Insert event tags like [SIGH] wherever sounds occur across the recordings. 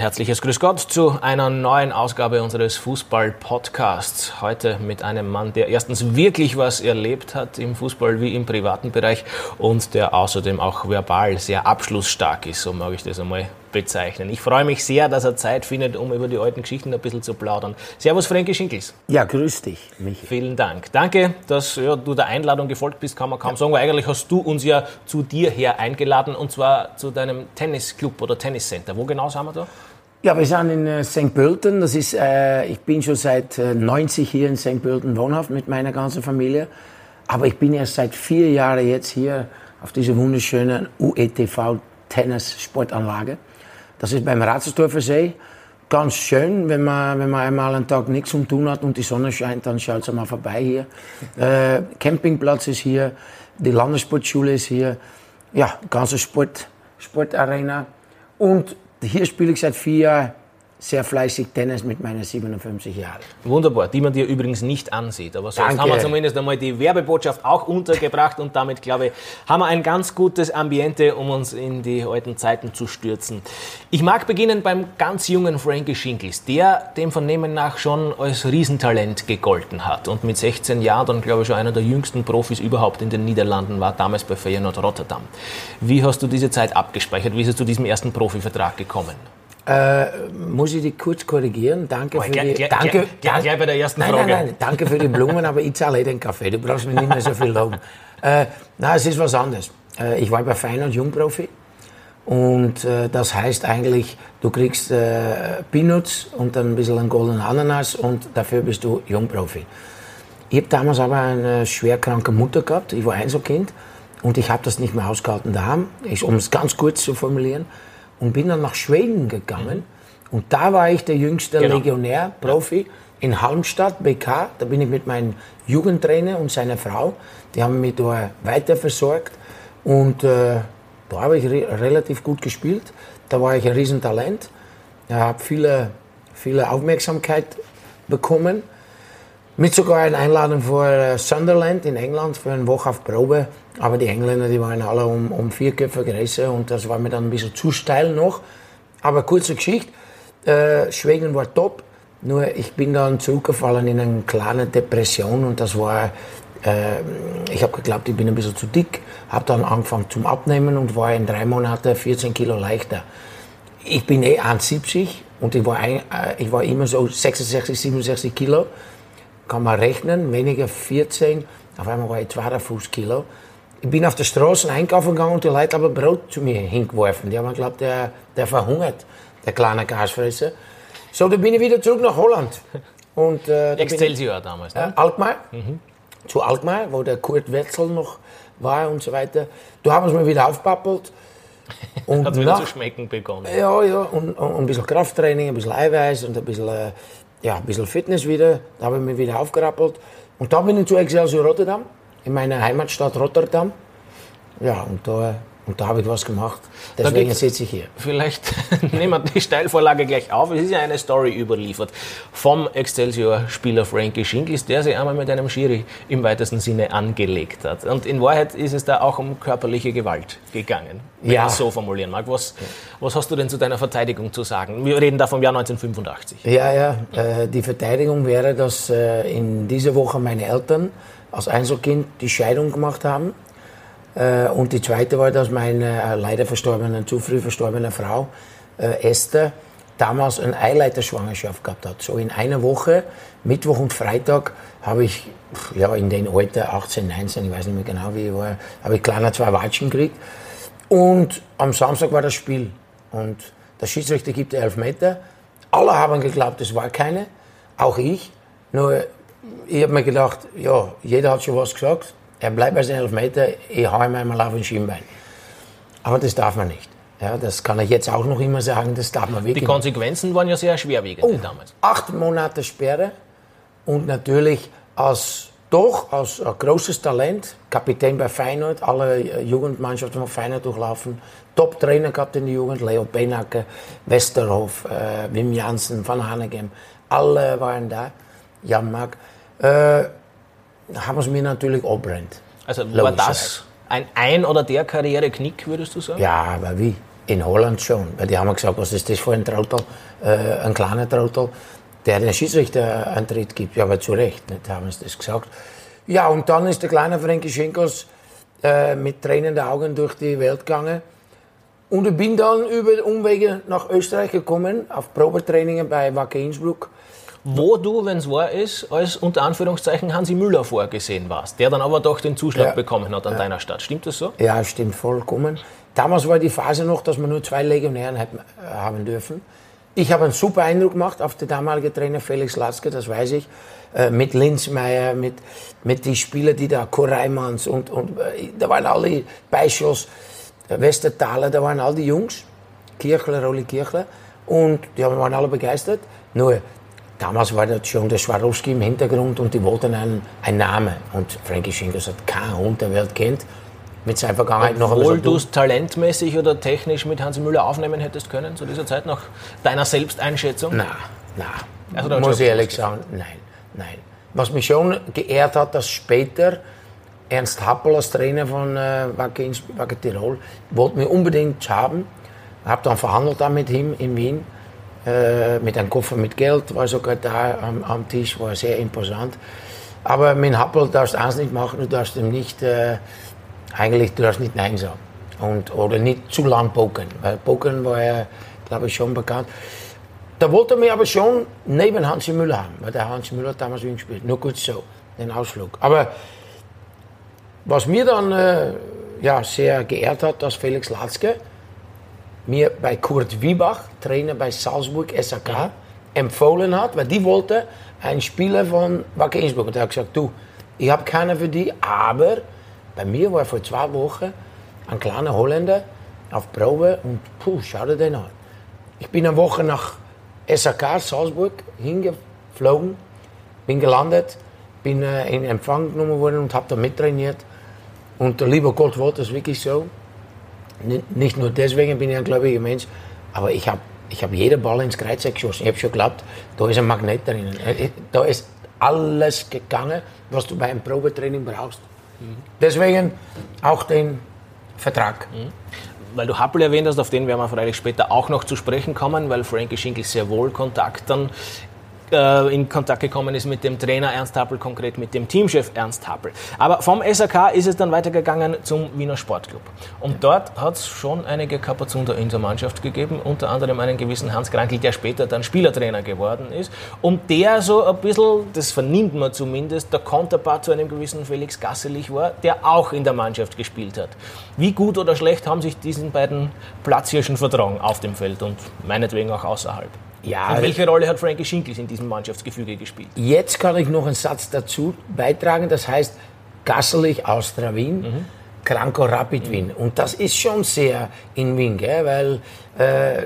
Ein herzliches Grüß Gott zu einer neuen Ausgabe unseres Fußball-Podcasts. Heute mit einem Mann, der erstens wirklich was erlebt hat im Fußball wie im privaten Bereich und der außerdem auch verbal sehr abschlussstark ist, so mag ich das einmal bezeichnen. Ich freue mich sehr, dass er Zeit findet, um über die alten Geschichten ein bisschen zu plaudern. Servus, Frankie Schinkels. Ja, grüß dich, Michi. Vielen Dank. Danke, dass ja, du der Einladung gefolgt bist, kann man kaum ja. sagen, weil eigentlich hast du uns ja zu dir her eingeladen und zwar zu deinem Tennisclub oder Tenniscenter. Wo genau sind wir da? Ja, wir sind in äh, St. Pölten. Das ist, äh, ich bin schon seit äh, 90 hier in St. Pölten wohnhaft mit meiner ganzen Familie. Aber ich bin erst seit vier Jahren jetzt hier auf dieser wunderschönen UETV Tennis Sportanlage. Das ist beim Ratsdorfer See. Ganz schön, wenn man, wenn man einmal einen Tag nichts zu tun hat und die Sonne scheint, dann schaut mal vorbei hier. Äh, Campingplatz ist hier, die Landessportschule ist hier. Ja, ganze Sport, Sportarena. Und hier spiele ich seit vier Jahren sehr fleißig Tennis mit meinen 57 Jahren. Wunderbar, die man dir übrigens nicht ansieht. Aber sonst Danke. haben wir zumindest einmal die Werbebotschaft auch untergebracht und damit, glaube ich, haben wir ein ganz gutes Ambiente, um uns in die alten Zeiten zu stürzen. Ich mag beginnen beim ganz jungen Frankie Schinkels, der dem Vernehmen nach schon als Riesentalent gegolten hat und mit 16 Jahren dann, glaube ich, schon einer der jüngsten Profis überhaupt in den Niederlanden war, damals bei Feyenoord Rotterdam. Wie hast du diese Zeit abgespeichert? Wie ist es zu diesem ersten Profivertrag gekommen? Äh, muss ich dich kurz korrigieren? Danke oh, für gleich, die. danke, gleich, gleich bei der ersten nein, Frage. Nein, nein, danke für die Blumen, aber ich zahle eh den Kaffee. Du brauchst mir nicht mehr so viel loben. [LAUGHS] Äh, nein, es ist was anderes. Äh, ich war bei Feyenoord Jungprofi. Und äh, das heißt eigentlich, du kriegst äh, Peanuts und dann ein bisschen einen goldenen Ananas und dafür bist du Jungprofi. Ich habe damals aber eine schwerkranke Mutter gehabt. Ich war Einzelkind und ich habe das nicht mehr ausgehalten daheim. Um es ganz kurz zu formulieren und bin dann nach Schweden gegangen. Und da war ich der jüngste genau. Legionär, Profi in Halmstadt, BK. Da bin ich mit meinem Jugendtrainer und seiner Frau. Die haben mich da weiter versorgt. Und äh, da habe ich re relativ gut gespielt. Da war ich ein Riesentalent. Ich habe viele, viele Aufmerksamkeit bekommen. Mit sogar einer Einladung für äh, Sunderland in England für eine Woche auf Probe. Aber die Engländer, die waren alle um, um vier Köpfe größer und das war mir dann ein bisschen zu steil noch. Aber kurze Geschichte, äh, Schweden war top, nur ich bin dann zurückgefallen in eine kleine Depression und das war, äh, ich habe geglaubt, ich bin ein bisschen zu dick, habe dann angefangen zum Abnehmen und war in drei Monaten 14 Kilo leichter. Ich bin eh 1,70 und ich war, ein, äh, ich war immer so 66, 67 Kilo kann man rechnen, weniger 14, auf einmal war ich 52 Kilo. Ich bin auf der Straße einkaufen gegangen und die Leute haben Brot zu mir hingeworfen. Die haben geglaubt, der, der verhungert, der kleine Gasfresser. So, dann bin ich wieder zurück nach Holland. Und, äh, Excelsior ich, damals, ne? Äh, Alkmaar. Mhm. Zu Alkmaar, wo der Kurt Wetzel noch war und so weiter. Da haben sie mir wieder aufpappelt. [LAUGHS] Und Hat wieder nach, zu schmecken begonnen. Ja, ja. Und, und, ein bisschen Krafttraining, ein bisschen Eiweiß und ein bisschen äh, ja, ein bisschen Fitness wieder. Da habe ich mich wieder aufgerappelt. Und dann bin ich zu Excelsior Rotterdam, in meiner Heimatstadt Rotterdam. Ja, und da und da habe ich was gemacht. Deswegen sitze ich hier. Vielleicht [LAUGHS] nehmen wir die Steilvorlage gleich auf. Es ist ja eine Story überliefert vom Excelsior-Spieler Frankie Schinkels, der sich einmal mit einem Schiri im weitesten Sinne angelegt hat. Und in Wahrheit ist es da auch um körperliche Gewalt gegangen, wenn ja. man es so formulieren mag. Was, was hast du denn zu deiner Verteidigung zu sagen? Wir reden da vom Jahr 1985. Ja, ja. Äh, die Verteidigung wäre, dass äh, in dieser Woche meine Eltern als Einzelkind die Scheidung gemacht haben und die zweite war, dass meine äh, leider verstorbene, zu früh verstorbene Frau äh, Esther damals eine Eileiterschwangerschaft gehabt hat. So in einer Woche, Mittwoch und Freitag, habe ich ja, in den Alter 18, 19, ich weiß nicht mehr genau wie ich war, habe ich kleiner zwei Watschen gekriegt. Und am Samstag war das Spiel. Und der Schiedsrichter gibt elf Meter. Alle haben geglaubt, es war keine, auch ich. Nur ich habe mir gedacht, ja, jeder hat schon was gesagt. Er bleibt bei seinen Elfmeter, ich hau ihm einmal auf den Schienbein. Aber das darf man nicht. Ja, das kann ich jetzt auch noch immer sagen, das darf man wirklich Die Konsequenzen waren ja sehr schwerwiegend oh, damals. Acht Monate Sperre und natürlich als doch als großes Talent, Kapitän bei Feyenoord, alle Jugendmannschaften von Feyenoord durchlaufen, Top-Trainer gehabt in der Jugend, Leo Benacke, Westerhof, äh, Wim Jansen, Van Hanegem, alle waren da, Jan Mack. Äh, haben sie mir natürlich abbrennt. Also war das ein Ein- oder der Karriereknick, würdest du sagen? Ja, aber wie? In Holland schon, weil die haben gesagt, was ist das für ein Trautel, äh, ein kleiner Trautel, der den Schiedsrichterantritt gibt. Ja, aber zu Recht, nicht, haben sie das gesagt. Ja, und dann ist der kleine Frankie Schenkos äh, mit tränenden Augen durch die Welt gegangen. Und ich bin dann über Umwege nach Österreich gekommen, auf Probetrainingen bei Wacker Innsbruck wo du, wenn es wahr ist, als unter Anführungszeichen Hansi Müller vorgesehen warst, der dann aber doch den Zuschlag ja. bekommen hat an ja. deiner Stadt. Stimmt das so? Ja, stimmt vollkommen. Damals war die Phase noch, dass wir nur zwei Legionären äh, haben dürfen. Ich habe einen super Eindruck gemacht auf den damaligen Trainer Felix Laske, das weiß ich. Äh, mit Linzmeier, mit, mit den Spielern, die da, Koreimanns und, und äh, da waren alle Beischoss, Westertaler, da waren all die Jungs, Kirchler, Rolli Kirchler. Und die waren alle begeistert. Nur, damals war das schon der Swarovski im Hintergrund und die wollten einen, einen Namen. Und Frankie Schinkers hat kein Hund der Welt kennt. Mit seiner Vergangenheit Obwohl noch Obwohl du es talentmäßig oder technisch mit Hansi Müller aufnehmen hättest können zu dieser Zeit, nach deiner Selbsteinschätzung? Nein, nein. Also, muss ich ehrlich sagen, nein, nein. Was mich schon geehrt hat, dass später Ernst Happel als Trainer von äh, Wacker, Tirol wollte mich unbedingt haben. Ich habe dann verhandelt mit ihm in Wien mit einem Koffer mit Geld, war sogar da am, am Tisch, war sehr imposant. Aber mit Happel darfst du nicht machen, du darfst ihm nicht, äh, eigentlich, du darfst nicht Nein sagen. Und, oder nicht zu lang pokern, weil Pokern war ja, glaube ich, schon bekannt. Da wollte mich aber schon neben Hansi Müller haben, weil der Hansi Müller damals Wien gespielt. Nur kurz so, den Ausflug. Aber was mir dann äh, ja, sehr geehrt hat, dass Felix Latzke, mir bei Kurt Wiebach, Trainer bei Salzburg SAK, empfohlen hat, weil die wollte einen Spieler von Wacker Innsbruck. Und er hat gesagt, du, ich habe keinen für die, aber bei mir war vor zwei Wochen ein kleiner Holländer auf Probe und puh, schau dir den an. Ich bin eine Woche nach SAK Salzburg hingeflogen, bin gelandet, bin äh, in Empfang genommen worden und habe da mittrainiert. Und der liebe Gott wollte es wirklich so. Nicht nur deswegen bin ich ein gläubiger Mensch, aber ich habe ich hab jeden Ball ins Kreuz geschossen. Ich habe schon geglaubt, da ist ein Magnet drin. Äh, da ist alles gegangen, was du bei einem Probetraining brauchst. Deswegen auch den Vertrag. Mhm. Weil du Happel erwähnt hast, auf den werden wir freilich später auch noch zu sprechen kommen, weil Frankie Schinkel sehr wohl Kontakt dann äh, in Kontakt gekommen ist mit dem Trainer Ernst Happel, konkret mit dem Teamchef Ernst Happel. Aber vom SAK ist es dann weitergegangen zum Wiener Sportclub. Und dort hat es schon einige Kapazunder in der Mannschaft gegeben, unter anderem einen gewissen Hans Krankel, der später dann Spielertrainer geworden ist. Und der so ein bisschen, das vernimmt man zumindest, der Konterpart zu einem gewissen Felix Gasselich war, der auch in der Mannschaft gespielt hat. Wie gut oder schlecht haben sich diesen beiden Platzhirschen vertragen auf dem Feld und meinetwegen auch außerhalb? Ja, Und welche Rolle hat Frankie Schinkels in diesem Mannschaftsgefüge gespielt? Jetzt kann ich noch einen Satz dazu beitragen, das heißt Gasselich Austria Wien. Mhm. Kranko Rapid Wien. Und das ist schon sehr in Wien, gell? weil äh,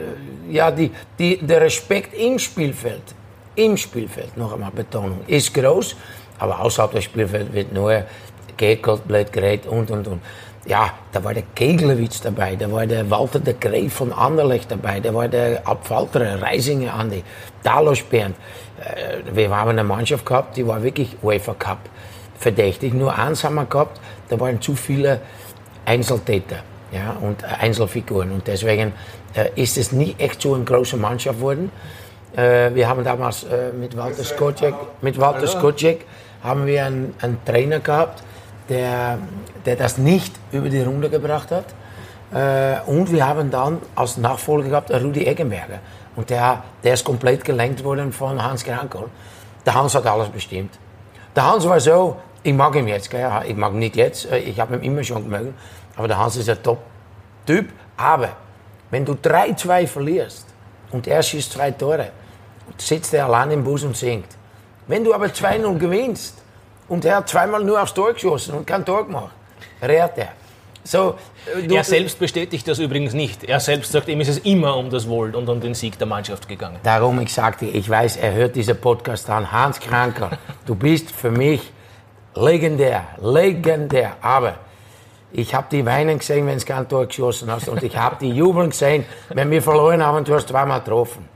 ja, die, die, der Respekt im Spielfeld, im Spielfeld, noch einmal Betonung, ist groß, aber außerhalb des Spielfelds wird nur geekelt, blöd geredet und und und ja, da war der Keglewitz dabei, da war der Walter de Grey von Anderlecht dabei, da war der Abfalterer, Reisinger Andi, Dalos Bernd. Äh, wir haben eine Mannschaft gehabt, die war wirklich UEFA Cup verdächtig. Nur eins haben wir gehabt, da waren zu viele Einzeltäter ja, und Einzelfiguren. Und deswegen äh, ist es nie echt so eine große Mannschaft geworden. Äh, wir haben damals mit Walter Skocek, mit Walter Skocek haben wir einen, einen Trainer gehabt, der, der das nicht über die Runde gebracht hat. Äh, und wir haben dann als Nachfolger gehabt Rudi Eggenberger. Und der, der ist komplett gelenkt worden von Hans Krankel. Der Hans hat alles bestimmt. Der Hans war so, ich mag ihn jetzt, gell? ich mag ihn nicht jetzt, äh, ich habe ihn immer schon gemogen, aber der Hans ist ein Top-Typ. Aber wenn du 3-2 verlierst und er schießt zwei Tore, sitzt er allein im Bus und singt. Wenn du aber 2-0 gewinnst, und er hat zweimal nur aufs Tor geschossen und kein Tor gemacht. Rät er. So, äh, er selbst bestätigt das übrigens nicht. Er selbst sagt, ihm ist es immer um das Wohl und um den Sieg der Mannschaft gegangen. Darum, ich sagte, ich weiß, er hört diesen Podcast an. Hans Kranker, du bist für mich legendär, legendär. Aber ich habe die weinen gesehen, wenn du kein Tor geschossen hast. Und ich habe die jubeln gesehen, wenn wir verloren haben und du hast zweimal getroffen.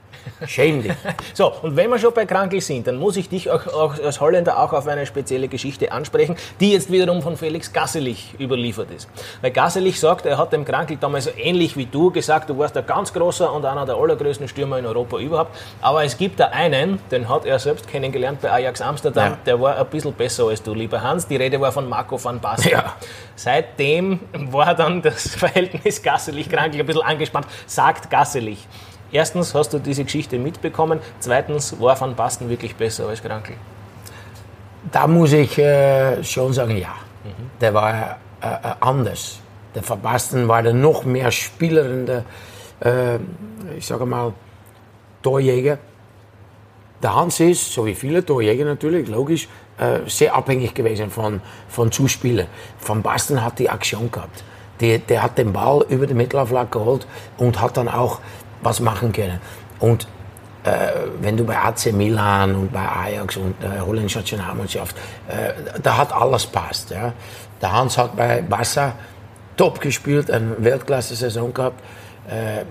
Schäm dich. So, und wenn wir schon bei Krankel sind, dann muss ich dich auch, auch, als Holländer auch auf eine spezielle Geschichte ansprechen, die jetzt wiederum von Felix Gasselich überliefert ist. Weil Gasselich sagt, er hat dem Krankel damals so ähnlich wie du gesagt, du warst ein ganz großer und einer der allergrößten Stürmer in Europa überhaupt. Aber es gibt da einen, den hat er selbst kennengelernt bei Ajax Amsterdam, ja. der war ein bisschen besser als du, lieber Hans. Die Rede war von Marco van Basten. Ja. Seitdem war dann das [LAUGHS] Verhältnis Gasselich-Krankel ein bisschen angespannt, sagt Gasselich. Erstens hast du diese Geschichte mitbekommen, zweitens war Van Basten wirklich besser als Krankel. Da muss ich äh, schon sagen, ja. Mhm. Der war äh, äh, anders. Der Van Basten war der noch mehr spielerende, äh, ich sage mal, Torjäger. Der Hans ist, so wie viele Torjäger natürlich, logisch, äh, sehr abhängig gewesen von, von Zuspielern. Van Basten hat die Aktion gehabt. Die, der hat den Ball über die Mittelauflage geholt und hat dann auch was machen können. Und äh, wenn du bei AC Milan und bei Ajax und der äh, holländischen Nationalmannschaft, äh, da hat alles passt. Ja. Der Hans hat bei Barca top gespielt, eine Weltklasse-Saison gehabt. Äh,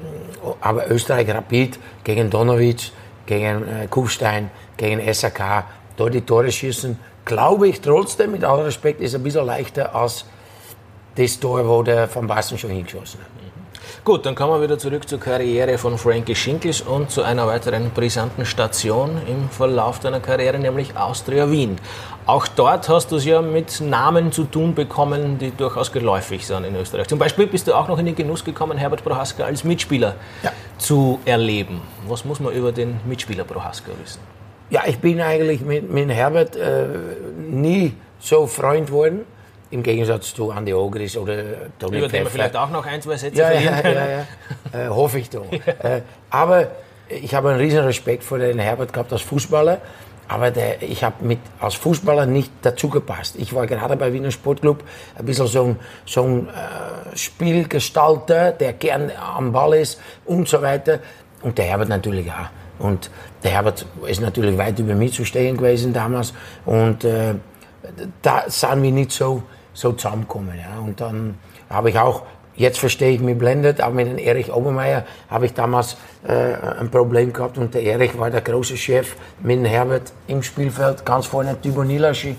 aber Österreich Rapid gegen Donovic, gegen äh, Kufstein, gegen SAK, dort die Tore schießen, glaube ich trotzdem, mit aller Respekt, ist ein bisschen leichter als das Tor, wo der Van Basten schon hingeschossen hat. Gut, dann kommen wir wieder zurück zur Karriere von Frankie Schinkels und zu einer weiteren brisanten Station im Verlauf deiner Karriere, nämlich Austria Wien. Auch dort hast du es ja mit Namen zu tun bekommen, die durchaus geläufig sind in Österreich. Zum Beispiel bist du auch noch in den Genuss gekommen, Herbert Prohaska als Mitspieler ja. zu erleben. Was muss man über den Mitspieler Prohaska wissen? Ja, ich bin eigentlich mit, mit Herbert äh, nie so Freund geworden im Gegensatz zu Andi Ogris oder Toni Über den wir vielleicht auch noch ein, zwei Sätze ja, ja, ja, ja, äh, hoffe ich doch. [LAUGHS] äh, aber ich habe einen riesen Respekt vor den Herbert gehabt als Fußballer. Aber der, ich habe mit als Fußballer nicht dazu gepasst. Ich war gerade bei Wiener Sportclub ein bisschen so ein, so ein äh, Spielgestalter, der gern am Ball ist und so weiter. Und der Herbert natürlich auch. Und der Herbert ist natürlich weit über mich zu stehen gewesen damals. Und äh, da sind wir nicht so so zusammenkommen. Ja. Und dann habe ich auch, jetzt verstehe ich mich blendet, aber mit dem Erich Obermeier habe ich damals äh, ein Problem gehabt und der Erich war der große Chef mit dem Herbert im Spielfeld, ganz vorne Tibor Nilaschi.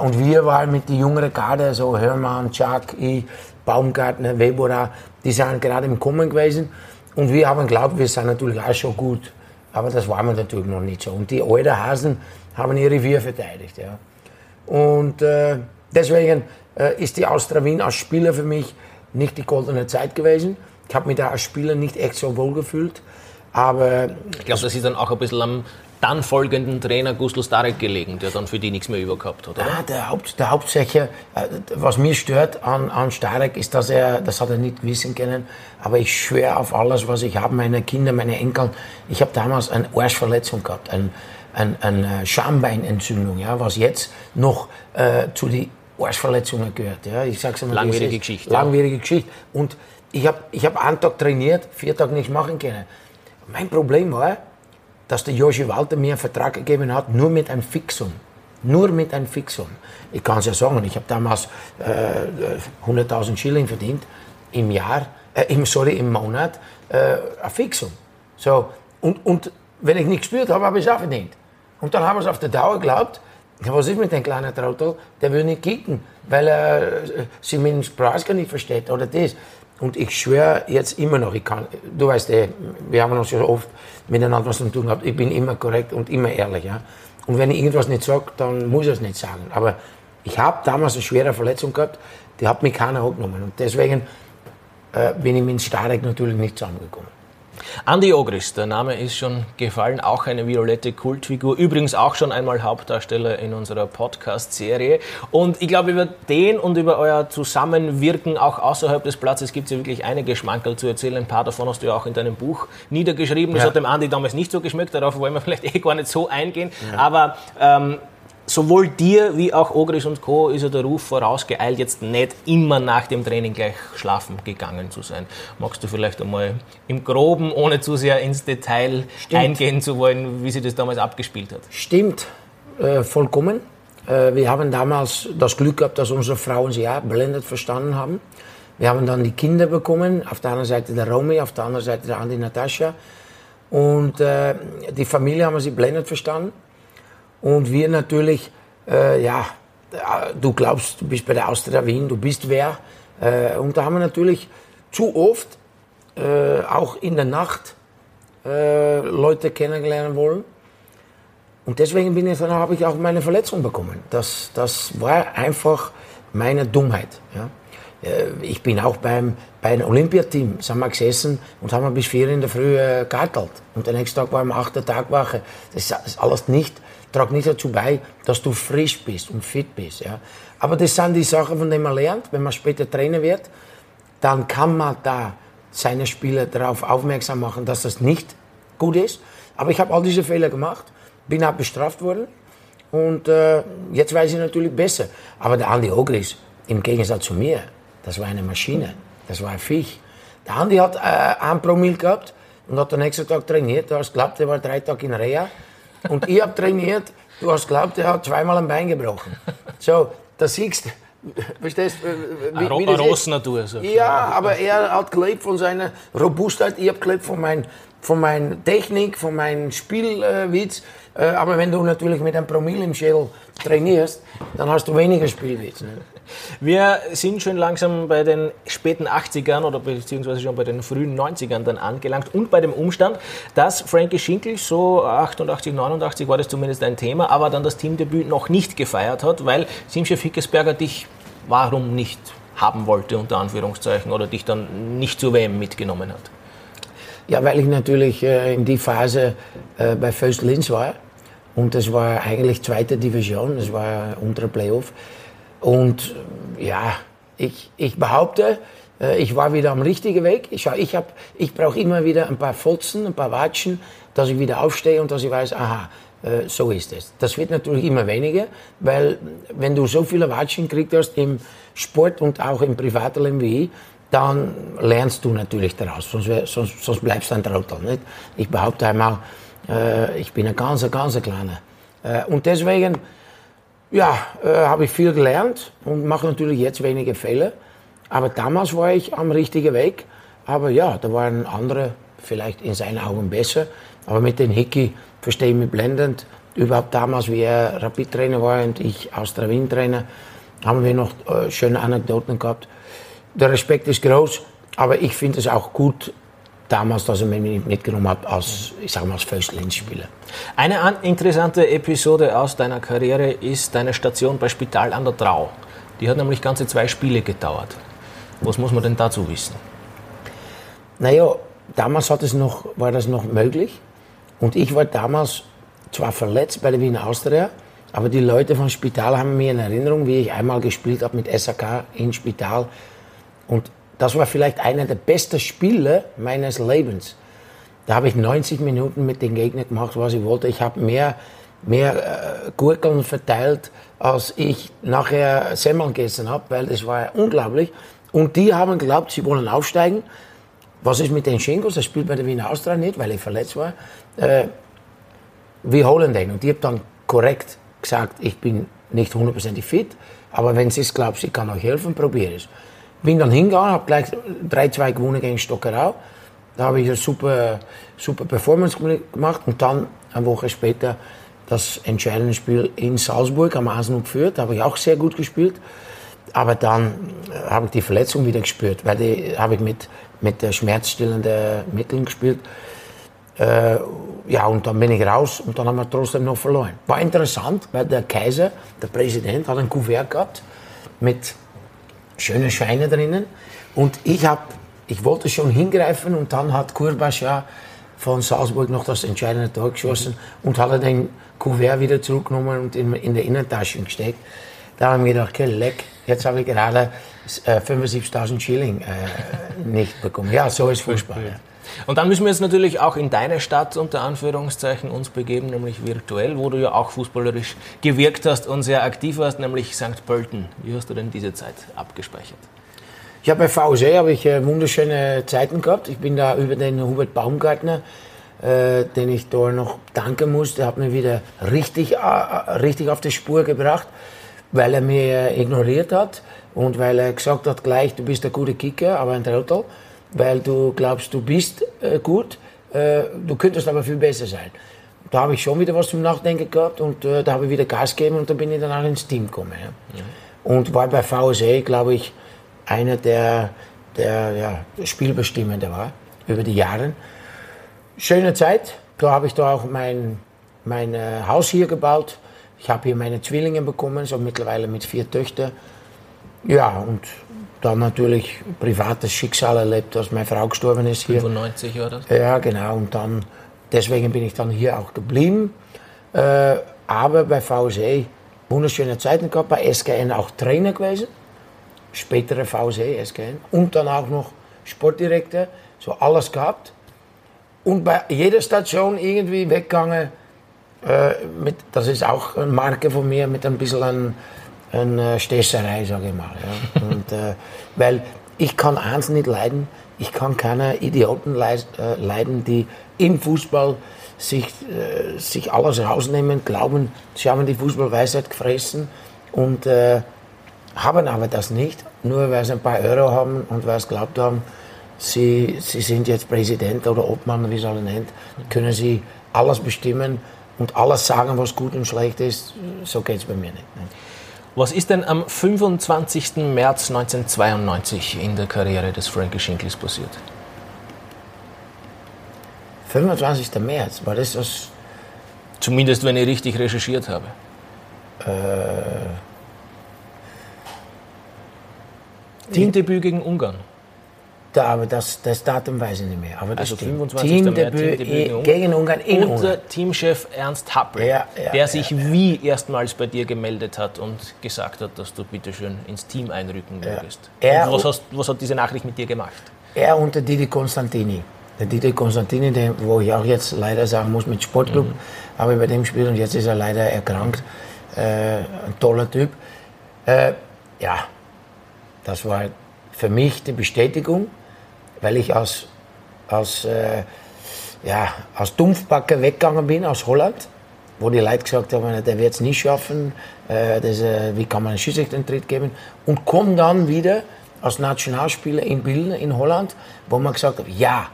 Und wir waren mit den jüngeren Kader, so Hörmann, Chuck, ich, Baumgartner, Webora, die sind gerade im Kommen gewesen. Und wir haben geglaubt, wir sind natürlich auch schon gut. Aber das waren wir natürlich noch nicht so. Und die alten Hasen haben ihre Vier verteidigt. Ja. Und äh, Deswegen äh, ist die Austria Wien als Spieler für mich nicht die goldene Zeit gewesen. Ich habe mich da als Spieler nicht echt so wohl gefühlt. Aber ich glaube, das ist dann auch ein bisschen am dann folgenden Trainer Gustl Starek gelegen, der dann für die nichts mehr übergehabt hat, oder? Ja, der, Haupt, der Hauptsache, äh, was mir stört an, an Starek, ist, dass er, das hat er nicht wissen können, aber ich schwöre auf alles, was ich habe, meine Kinder, meine Enkel. Ich habe damals eine Arschverletzung gehabt, ein, ein, eine Schambeinentzündung, ja, was jetzt noch äh, zu den Arschverletzungen gehört. Ja. Ich sag's mal, langwierige Geschichte. Langwierige ja. Geschichte. Und ich habe ich hab einen Tag trainiert, vier Tage nicht machen können. Mein Problem war, dass der Joshi Walter mir einen Vertrag gegeben hat, nur mit einem Fixum. Nur mit einem Fixum. Ich kann es ja sagen, ich habe damals äh, 100.000 Schilling verdient im Jahr, äh, im, sorry, im Monat, äh, ein Fixum. So, und, und wenn ich nicht gespürt habe, habe ich es auch verdient. Und dann haben wir es auf der Dauer geglaubt, was ist mit dem kleinen Trottel? Der will nicht kicken, weil er sich mit dem Sprache nicht versteht oder das. Und ich schwöre jetzt immer noch, ich kann, du weißt eh, wir haben uns schon oft miteinander was zu tun gehabt, ich bin immer korrekt und immer ehrlich. Ja? Und wenn ich irgendwas nicht sage, dann muss ich es nicht sagen. Aber ich habe damals eine schwere Verletzung gehabt, die hat mich keiner angenommen. Und deswegen äh, bin ich mit Starek natürlich nicht zusammengekommen. Andy Ogris, der Name ist schon gefallen, auch eine violette Kultfigur, übrigens auch schon einmal Hauptdarsteller in unserer Podcast-Serie. Und ich glaube, über den und über euer Zusammenwirken auch außerhalb des Platzes gibt es ja wirklich einige Schmankerl zu erzählen. Ein paar davon hast du ja auch in deinem Buch niedergeschrieben. Das ja. hat dem Andy damals nicht so geschmeckt, darauf wollen wir vielleicht [LAUGHS] eh gar nicht so eingehen. Ja. Aber ähm, sowohl dir wie auch Ogris und Co. ist ja der Ruf vorausgeeilt, jetzt nicht immer nach dem Training gleich schlafen gegangen zu sein. Magst du vielleicht einmal im Groben, ohne zu sehr ins Detail Stimmt. eingehen zu wollen, wie sich das damals abgespielt hat? Stimmt, äh, vollkommen. Äh, wir haben damals das Glück gehabt, dass unsere Frauen sie ja blendet verstanden haben. Wir haben dann die Kinder bekommen, auf der anderen Seite der Romy, auf der anderen Seite der Andi Natascha. Und äh, die Familie haben sie blendet verstanden. Und wir natürlich, äh, ja, du glaubst, du bist bei der Austria Wien, du bist wer. Äh, und da haben wir natürlich zu oft, äh, auch in der Nacht, äh, Leute kennenlernen wollen. Und deswegen bin ich, dann habe ich auch meine Verletzung bekommen. Das, das war einfach meine Dummheit. Ja. Äh, ich bin auch beim, beim Olympiateam, sind wir gesessen und haben bis vier in der Früh äh, gehalten. Und der nächste Tag war am achten Tag Wache. Das ist alles nicht, tragt nicht dazu bei, dass du frisch bist und fit bist. Ja. Aber das sind die Sachen, von denen man lernt. Wenn man später Trainer wird, dann kann man da seine Spieler darauf aufmerksam machen, dass das nicht gut ist. Aber ich habe all diese Fehler gemacht, bin auch bestraft worden. Und äh, jetzt weiß ich natürlich besser. Aber der Andi Ogris, im Gegensatz zu mir, das war eine Maschine. Das war ein Viech. Der Andi hat äh, ein Promille gehabt und hat den nächsten Tag trainiert. Du hast geglaubt, er war drei Tage in Reha. Und ich habe trainiert. Du hast geglaubt, er hat zweimal ein Bein gebrochen. So, da siehst du. Verstehst du? Wie, wie Rossnatur. So. Ja, aber er hat gelebt von seiner Robustheit. Ich habe gelebt von, mein, von meiner Technik, von meinem Spielwitz. Äh, aber wenn du natürlich mit einem Promille im Schädel trainierst, dann hast du weniger Spielwitz. Ne? Wir sind schon langsam bei den späten 80ern oder beziehungsweise schon bei den frühen 90ern dann angelangt und bei dem Umstand, dass Frankie Schinkel so 88, 89 war das zumindest ein Thema, aber dann das Teamdebüt noch nicht gefeiert hat, weil Simche Fickesberger dich warum nicht haben wollte, unter Anführungszeichen, oder dich dann nicht zur WM mitgenommen hat. Ja, weil ich natürlich äh, in die Phase äh, bei Föst Linz war. Und das war eigentlich zweite Division, das war unter Playoff. Und ja, ich, ich behaupte, äh, ich war wieder am richtigen Weg. Ich, ich, ich brauche immer wieder ein paar Fotzen, ein paar Watschen, dass ich wieder aufstehe und dass ich weiß, aha, äh, so ist es. Das wird natürlich immer weniger, weil wenn du so viele Watschen gekriegt hast im Sport und auch im Privatleben wie ich, dann lernst du natürlich daraus, sonst, sonst, sonst bleibst du ein Trottel. Nicht? Ich behaupte einmal, äh, ich bin ein ganz, ganz kleiner. Und deswegen ja, äh, habe ich viel gelernt und mache natürlich jetzt wenige Fehler. Aber damals war ich am richtigen Weg. Aber ja, da waren andere vielleicht in seinen Augen besser. Aber mit den Hickey verstehe ich mich blendend. Überhaupt damals, wie er Rapid-Trainer war und ich Austria Wien-Trainer, haben wir noch äh, schöne Anekdoten gehabt. Der Respekt ist groß, aber ich finde es auch gut, damals, dass er mich mitgenommen hat als, ich sag mal, als First-Spieler. Eine interessante Episode aus deiner Karriere ist deine Station bei Spital an der Trau. Die hat nämlich ganze zwei Spiele gedauert. Was muss man denn dazu wissen? Naja, damals hat es noch, war das noch möglich. Und ich war damals zwar verletzt bei der Wiener Austria, aber die Leute vom Spital haben mir in Erinnerung, wie ich einmal gespielt habe mit SAK in Spital. Und das war vielleicht einer der besten Spiele meines Lebens. Da habe ich 90 Minuten mit den Gegnern gemacht, was ich wollte. Ich habe mehr, mehr äh, Gurkeln verteilt, als ich nachher Semmeln gegessen habe, weil das war unglaublich. Und die haben geglaubt, sie wollen aufsteigen. Was ist mit den Schenkos? Das spielt bei der Wiener Austria nicht, weil ich verletzt war. Äh, wir holen den. Und ich habe dann korrekt gesagt, ich bin nicht hundertprozentig fit, aber wenn sie es glaubt, sie kann euch helfen, probiere es. Bin dann hingegangen, habe gleich 3-2 gewonnen gegen Stockerau. Da habe ich eine super, super Performance gemacht und dann eine Woche später das entscheidende Spiel in Salzburg am Arsenal geführt. Da habe ich auch sehr gut gespielt. Aber dann äh, habe ich die Verletzung wieder gespürt, weil die habe ich mit, mit schmerzstillenden Mitteln gespielt. Äh, ja, und dann bin ich raus und dann haben wir trotzdem noch verloren. War interessant, weil der Kaiser, der Präsident, hat ein Kuvert gehabt mit schöne Scheine drinnen. Und ich, hab, ich wollte schon hingreifen und dann hat Kurbasch ja von Salzburg noch das entscheidende Tor geschossen und hat den Kuvert wieder zurückgenommen und in, in der Innentasche gesteckt. Da haben wir gedacht, okay, leck, jetzt habe ich gerade äh, 75.000 Schilling äh, nicht bekommen. Ja, so ist Fußball. Ja. Und dann müssen wir jetzt natürlich auch in deine Stadt unter Anführungszeichen uns begeben, nämlich virtuell, wo du ja auch fußballerisch gewirkt hast und sehr aktiv warst, nämlich St. Pölten. Wie hast du denn diese Zeit abgespeichert? Ja, bei VSE habe ich äh, wunderschöne Zeiten gehabt. Ich bin da über den Hubert Baumgartner, äh, den ich da noch danken muss. Der hat mir wieder richtig, äh, richtig auf die Spur gebracht, weil er mich ignoriert hat und weil er gesagt hat, gleich, du bist ein guter Kicker, aber ein Trottel weil du glaubst, du bist äh, gut, äh, du könntest aber viel besser sein. Da habe ich schon wieder was zum Nachdenken gehabt und äh, da habe ich wieder Gas gegeben und da bin ich dann auch ins Team gekommen. Ja. Ja. Und war bei VSE, glaube ich, einer der, der ja, Spielbestimmende war über die Jahre. Schöne Zeit. Da habe ich da auch mein, mein äh, Haus hier gebaut. Ich habe hier meine Zwillinge bekommen, so mittlerweile mit vier Töchtern. Ja, und dann natürlich privates Schicksal erlebt, dass meine Frau gestorben ist hier. 95 oder? Ja, genau. Und dann, deswegen bin ich dann hier auch geblieben. Äh, aber bei VSE wunderschöne Zeiten gehabt, bei SKN auch Trainer gewesen. Spätere VSE, SKN. Und dann auch noch Sportdirektor. So alles gehabt. Und bei jeder Station irgendwie weggegangen. Äh, mit, das ist auch eine Marke von mir mit ein bisschen an eine Stesserei, sage ich mal. Ja. Und, äh, [LAUGHS] weil ich kann eins nicht leiden, ich kann keine Idioten äh, leiden, die im Fußball sich, äh, sich alles rausnehmen, glauben, sie haben die Fußballweisheit gefressen und äh, haben aber das nicht, nur weil sie ein paar Euro haben und weil sie glaubt haben, sie, sie sind jetzt Präsident oder Obmann, wie es alle nennt, können sie alles bestimmen und alles sagen, was gut und schlecht ist. So geht es bei mir nicht. nicht. Was ist denn am 25. März 1992 in der Karriere des Frankie Schinkels passiert? 25. März, war das das? Zumindest, wenn ich richtig recherchiert habe. Äh, Teamdebüt gegen Ungarn. Da, aber das, das Datum weiß ich nicht mehr. Aber das also stimmt. 25. Teamdebüt Teamdebüt gegen Ungarn in Unser Ungarn. Teamchef Ernst Happel, Ja, ja, der sich ja. wie erstmals bei dir gemeldet hat und gesagt hat, dass du bitteschön ins Team einrücken Und was, hast, was hat diese Nachricht mit dir gemacht? Er und der Didi Konstantini. Der Didi Konstantini, der, wo ich auch jetzt leider sagen muss, mit Sportclub habe ich bei dem gespielt und jetzt ist er leider erkrankt. Äh, ein toller Typ. Äh, ja, das war für mich die Bestätigung, weil ich als, als, äh, ja, als Dumpfbacker weggegangen bin aus Holland, wo die Leute gesagt haben, der wird es nicht schaffen, äh, das, äh, wie kann man einen Schiedsrichtertritt geben, und komme dann wieder als Nationalspieler in Bilden in Holland, wo man gesagt hat, ja,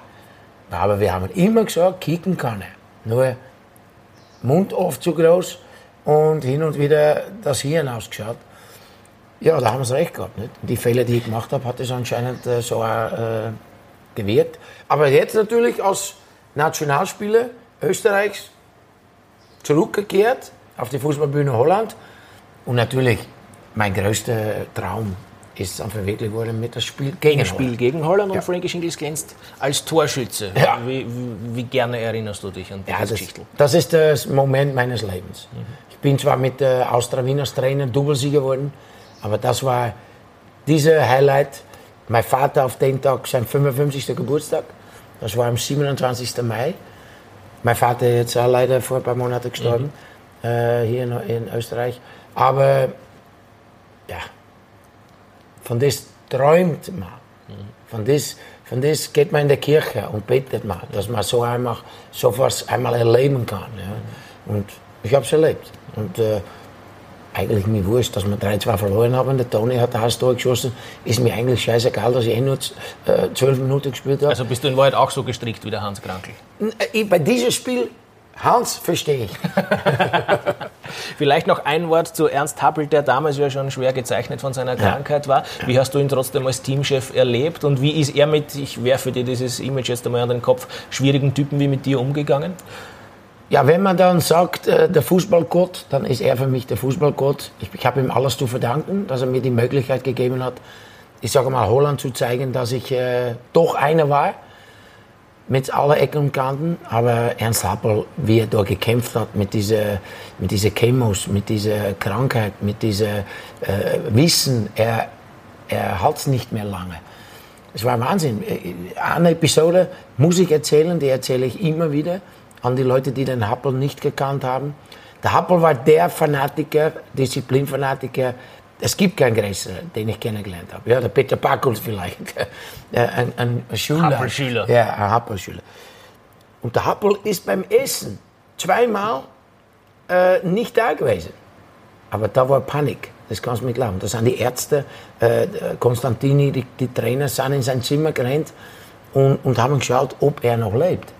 aber wir haben immer gesagt, kicken kann er. Nur Mund oft zu groß und hin und wieder das Hirn ausgeschaut. Ja, da haben sie recht gehabt. Nicht? Die Fehler, die ich gemacht habe, hat es anscheinend äh, so äh, gewirkt. Aber jetzt natürlich als Nationalspieler Österreichs zurückgekehrt auf die Fußballbühne Holland. Und natürlich, mein größter Traum ist dann verwirklicht worden mit dem Spiel gegen Im Spiel Holland. gegen Holland und Ja. Frankie Schinkels glänzt als Torschütze. Ja. Wie, wie, gerne erinnerst du dich an Ja, dieses das, ist das Moment meines Lebens. Ich bin zwar mit äh, Austria Wien als Trainer Doublesieger geworden, aber das war dieser Highlight. Mein Vater auf den Tag sein 55. Geburtstag. Das war am 27. Mai. Mein Vater ist jetzt auch leider vor ein paar Monaten gestorben, äh, hier in, in Österreich. Aber ja, von das träumt man. Von das, von das geht man in die Kirche und betet man, dass man so einmal so was einmal erleben kann. Ja. Und ich habe es erlebt. Und äh, eigentlich mir wurscht, dass wir 3-2 verloren haben. Der Toni hat das Tor geschossen. Ist mir eigentlich scheißegal, dass ich eh nur äh, 12 Minuten gespielt habe. Also bist du in Wahrheit auch so gestrickt wie der Hans Krankel? ich, bei diesem Spiel, Hans, verstehe ich. [LAUGHS] Vielleicht noch ein Wort zu Ernst Happel, der damals ja schon schwer gezeichnet von seiner Krankheit war. Wie hast du ihn trotzdem als Teamchef erlebt und wie ist er mit, ich werfe dir dieses Image jetzt einmal an den Kopf, schwierigen Typen wie mit dir umgegangen? Ja, wenn man dann sagt, äh, der Fußballgott, dann ist er für mich der Fußballgott. Ich, ich habe ihm alles zu verdanken, dass er mir die Möglichkeit gegeben hat, ich sage mal, Holland zu zeigen, dass ich äh, doch einer war. Mit aller Ecken und Kanten. Aber Ernst Happel, wie er da gekämpft hat mit dieser, mit dieser Chemos, mit dieser Krankheit, mit diesem äh, Wissen, er, er hat es nicht mehr lange. Es war Wahnsinn. Eine Episode muss ich erzählen, die erzähle ich immer wieder an die Leute, die den Happel nicht gekannt haben. Der Happel war der Fanatiker, Disziplinfanatiker. Es gibt keinen größeren, den ich kennengelernt habe. Ja, der Peter Packel vielleicht. [LAUGHS] Ein, ein Schüler. Happel-Schüler. Ja, ein Happel-Schüler. Und der Happel ist beim Essen zweimal äh, nicht da gewesen. Aber da war Panik, das kannst du mir glauben. Da sind die Ärzte, äh, Konstantini, die, die Trainer, sind in sein Zimmer gerannt und, und haben geschaut, ob er noch lebt.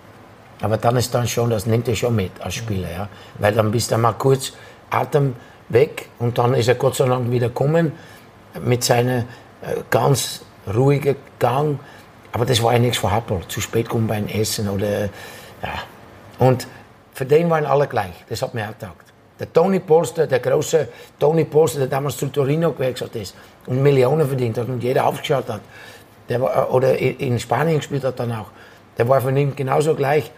Aber dann ist dann schon, das nimmt er schon mit als Spieler, ja. Weil dann bist du mal kurz Atem weg und dann ist er Gott sei Dank wieder gekommen mit seiner äh, ganz ruhigen Gang. Aber das war ja nichts für Happel. Zu spät kommen beim Essen oder, ja. Und für den waren alle gleich. Das hat mir gedacht. Der Tony Polster, der große Tony Polster, der damals zu Torino gewechselt ist und Millionen verdient hat und jeder aufgeschaut hat, der war, oder in Spanien gespielt hat dann auch, der war von ihm genauso gleich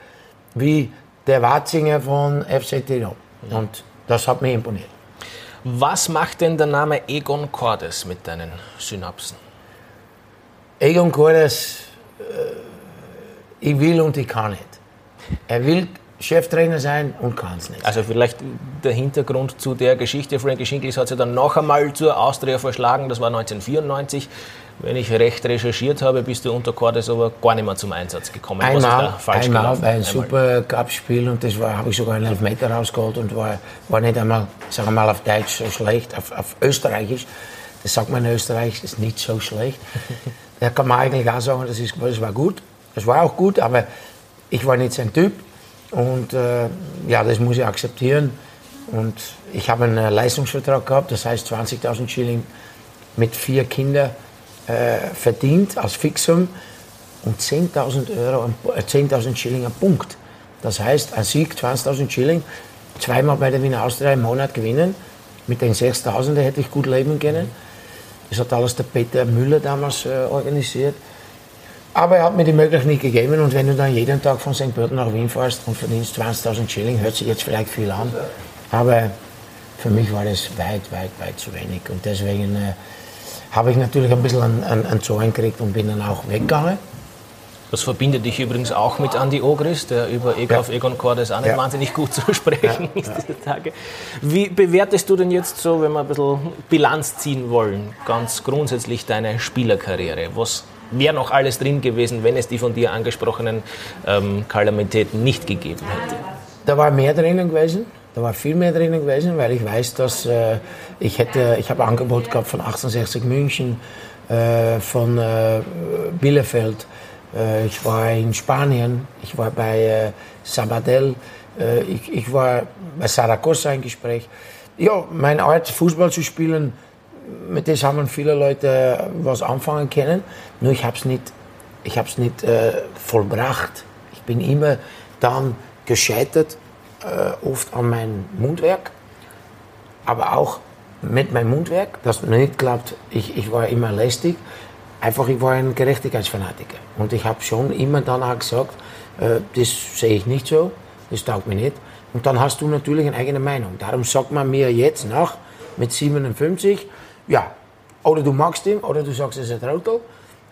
wie der Watzinger von FC Tirol. Und das hat mich imponiert. Was macht denn der Name Egon Cordes mit deinen Synapsen? Egon Cordes, äh, ich will und ich kann nicht. Er will Cheftrainer sein und kann es nicht. Also vielleicht der Hintergrund zu der Geschichte. Frankie Schinkels hat sie dann noch einmal zur Austria verschlagen. Das war 1994. Wenn ich recht recherchiert habe, bist du unter Cordes aber gar nicht mehr zum Einsatz gekommen. Einmal, einmal bei einem super Cup-Spiel und das habe ich sogar einen Elfmeter rausgeholt und war, war nicht einmal, sagen wir mal auf Deutsch so schlecht, auf, auf Österreichisch. Das sagt man in Österreich, das ist nicht so schlecht. [LAUGHS] da kann man eigentlich auch sagen, das, ist, das war gut. Das war auch gut, aber ich war nicht sein Typ. Und äh, ja, das muss ich akzeptieren. Und ich habe einen Leistungsvertrag gehabt, das heißt 20.000 Schilling mit vier Kindern äh, verdient als Fixum und 10.000 Euro, äh, 10.000 Schilling am Punkt. Das heißt, ein Sieg 20.000 Schilling, zweimal bei der Wiener Austria im Monat gewinnen. Mit den 6.000 hätte ich gut leben können. Das hat alles der Peter Müller damals äh, organisiert. Aber er hat mir die Möglichkeit nicht gegeben und wenn du dann jeden Tag von St. Pölten nach Wien fährst und verdienst 20.000 Schilling, hört sich jetzt vielleicht viel an, aber für mich war das weit, weit, weit zu wenig und deswegen äh, habe ich natürlich ein bisschen einen, einen, einen Zorn gekriegt und bin dann auch weggegangen. Das verbindet dich übrigens auch mit Andy Ogris, der über Ego ja. auf Egon Cordes auch nicht ja. wahnsinnig gut zu sprechen ja. ist [LAUGHS] diese Tage. Wie bewertest du denn jetzt so, wenn wir ein bisschen Bilanz ziehen wollen, ganz grundsätzlich deine Spielerkarriere? Was wäre noch alles drin gewesen, wenn es die von dir angesprochenen ähm, Kalamitäten nicht gegeben hätte? Da war mehr drinnen gewesen. Da war viel mehr drinnen gewesen, weil ich weiß, dass äh, ich hätte, ich habe Angebot gehabt von 1860 München, äh, von äh, Bielefeld. Äh, ich war in Spanien, ich war bei äh, Sabadell, äh, ich, ich war bei Saragossa im Gespräch. Ja, meine Art, Fußball zu spielen, mit dem haben viele Leute was anfangen können. Nur ich habe es nicht, ich hab's nicht vollbracht. Ich bin immer dann gescheitert, äh, oft an meinem Mundwerk, aber auch mit meinem Mundwerk, das nicht klappt. Ich, ich war immer lästig. Einfach, ich war ein Gerechtigkeitsfanatiker. Und ich habe schon immer danach gesagt, äh, das sehe ich nicht so, das taugt mir nicht. Und dann hast du natürlich eine eigene Meinung. Darum sagt man mir jetzt nach, mit 57, ja, oder du magst ihn, oder du sagst, es ist ein Trottel,